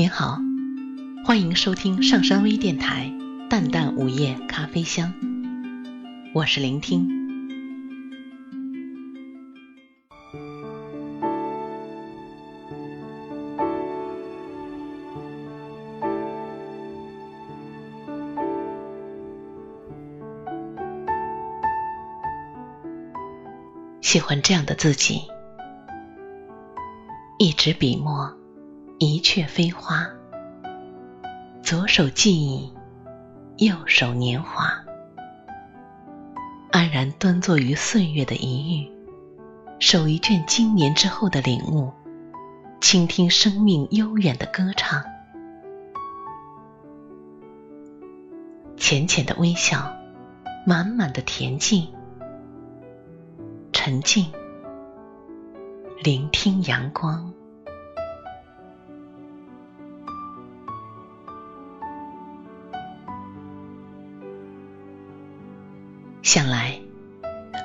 您好，欢迎收听上山微电台《淡淡午夜咖啡香》，我是聆听。喜欢这样的自己，一支笔墨，一阙飞花，左手记忆，右手年华，安然端坐于岁月的一隅，守一卷经年之后的领悟，倾听生命悠远的歌唱，浅浅的微笑，满满的恬静。沉静，聆听阳光。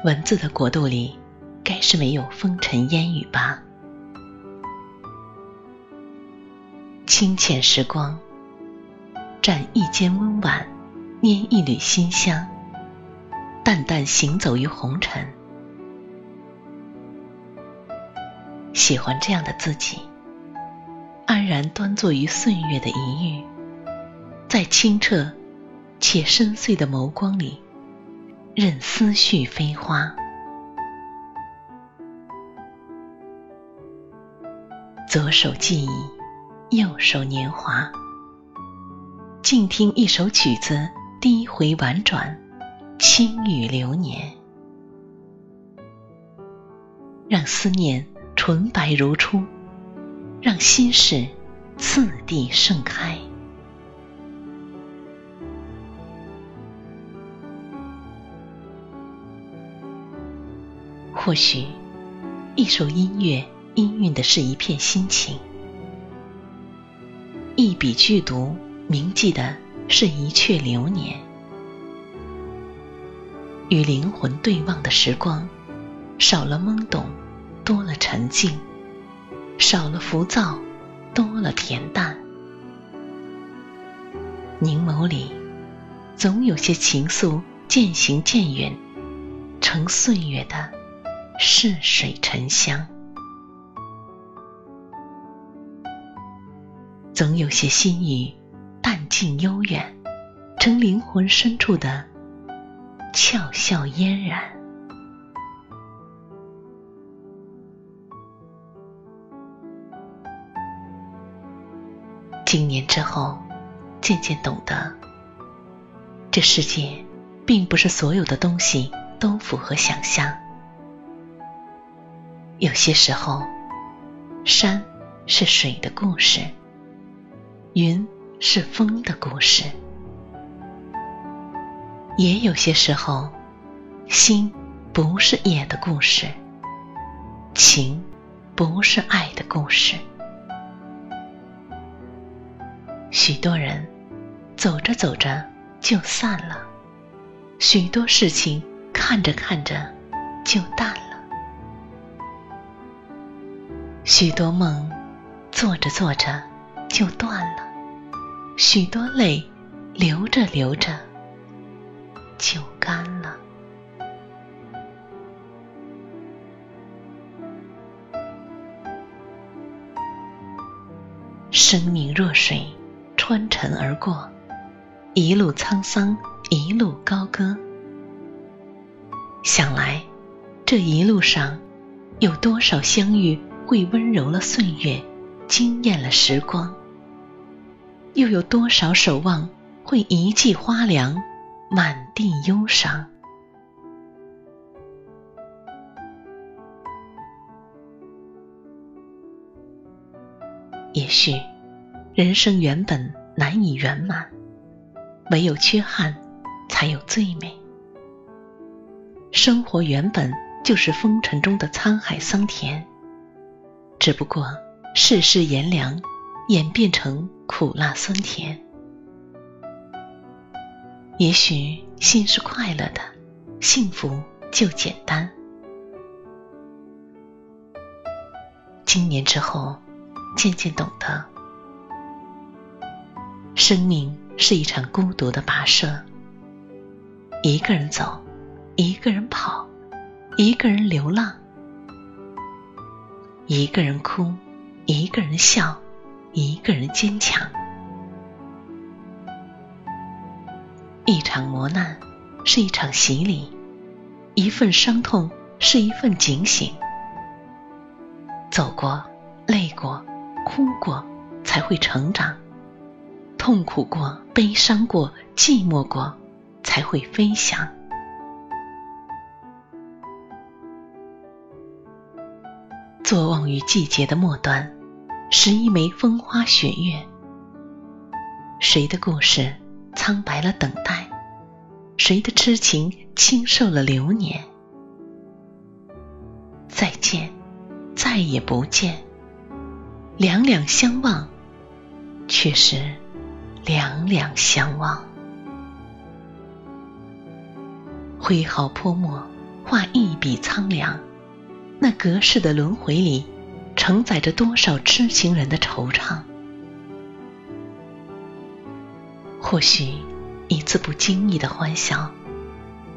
文字的国度里，该是没有风尘烟雨吧？清浅时光，蘸一间温婉，拈一缕馨香，淡淡行走于红尘。喜欢这样的自己，安然端坐于岁月的一隅，在清澈且深邃的眸光里，任思绪飞花。左手记忆，右手年华，静听一首曲子，低回婉转，轻语流年，让思念。纯白如初，让心事次第盛开。或许，一首音乐氤氲的是一片心情；一笔剧读铭记的是一阙流年。与灵魂对望的时光，少了懵懂。多了沉静，少了浮躁，多了恬淡。凝眸里，总有些情愫渐行渐远，成岁月的逝水沉香；总有些心语淡静悠远，成灵魂深处的俏笑嫣然。经年之后，渐渐懂得，这世界并不是所有的东西都符合想象。有些时候，山是水的故事，云是风的故事；也有些时候，心不是野的故事，情不是爱的故事。许多人走着走着就散了，许多事情看着看着就淡了，许多梦做着做着就断了，许多泪流着流着就干了。生命若水。穿尘而过，一路沧桑，一路高歌。想来，这一路上有多少相遇会温柔了岁月，惊艳了时光？又有多少守望会一季花凉，满地忧伤？也许。人生原本难以圆满，唯有缺憾，才有最美。生活原本就是风尘中的沧海桑田，只不过世事炎凉，演变成苦辣酸甜。也许心是快乐的，幸福就简单。经年之后，渐渐懂得。生命是一场孤独的跋涉，一个人走，一个人跑，一个人流浪，一个人哭，一个人笑，一个人坚强。一场磨难是一场洗礼，一份伤痛是一份警醒。走过，累过，哭过，才会成长。痛苦过，悲伤过，寂寞过，才会飞翔。坐望于季节的末端，拾一枚风花雪月。谁的故事苍白了等待？谁的痴情轻瘦了流年？再见，再也不见。两两相望，却是。两两相望，挥毫泼墨，画一笔苍凉。那隔世的轮回里，承载着多少痴情人的惆怅？或许一次不经意的欢笑，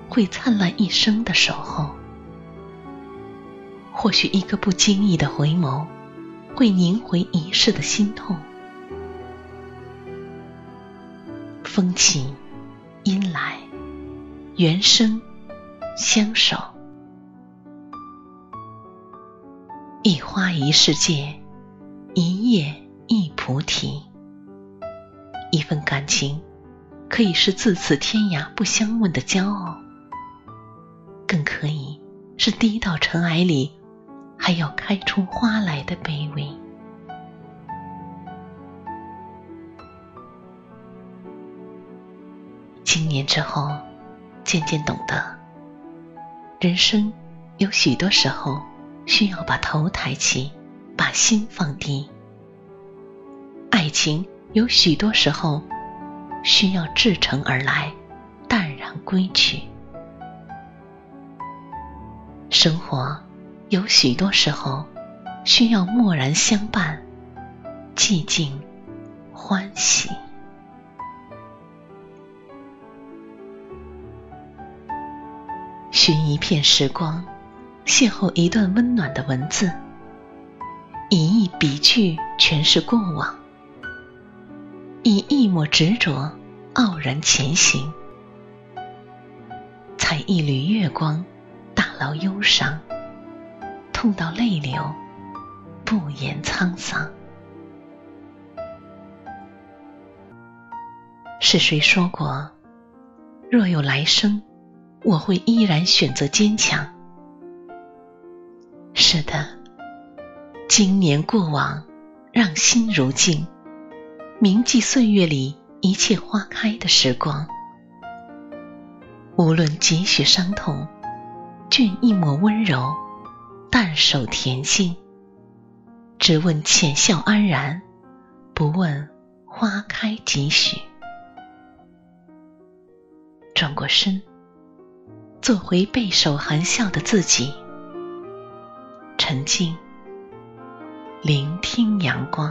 会灿烂一生的守候；或许一个不经意的回眸，会凝回一世的心痛。风起，阴来，缘生，相守。一花一世界，一叶一菩提。一份感情，可以是自此天涯不相问的骄傲，更可以是低到尘埃里，还要开出花来的卑微。经年之后，渐渐懂得，人生有许多时候需要把头抬起，把心放低；爱情有许多时候需要至诚而来，淡然归去；生活有许多时候需要默然相伴，寂静欢喜。寻一片时光，邂逅一段温暖的文字，以一笔句诠释过往，以一抹执着傲然前行，采一缕月光，打捞忧伤，痛到泪流，不言沧桑。是谁说过，若有来生？我会依然选择坚强。是的，经年过往，让心如镜，铭记岁月里一切花开的时光。无论几许伤痛，卷一抹温柔，淡守恬静。只问浅笑安然，不问花开几许。转过身。做回背手含笑的自己，沉静，聆听阳光。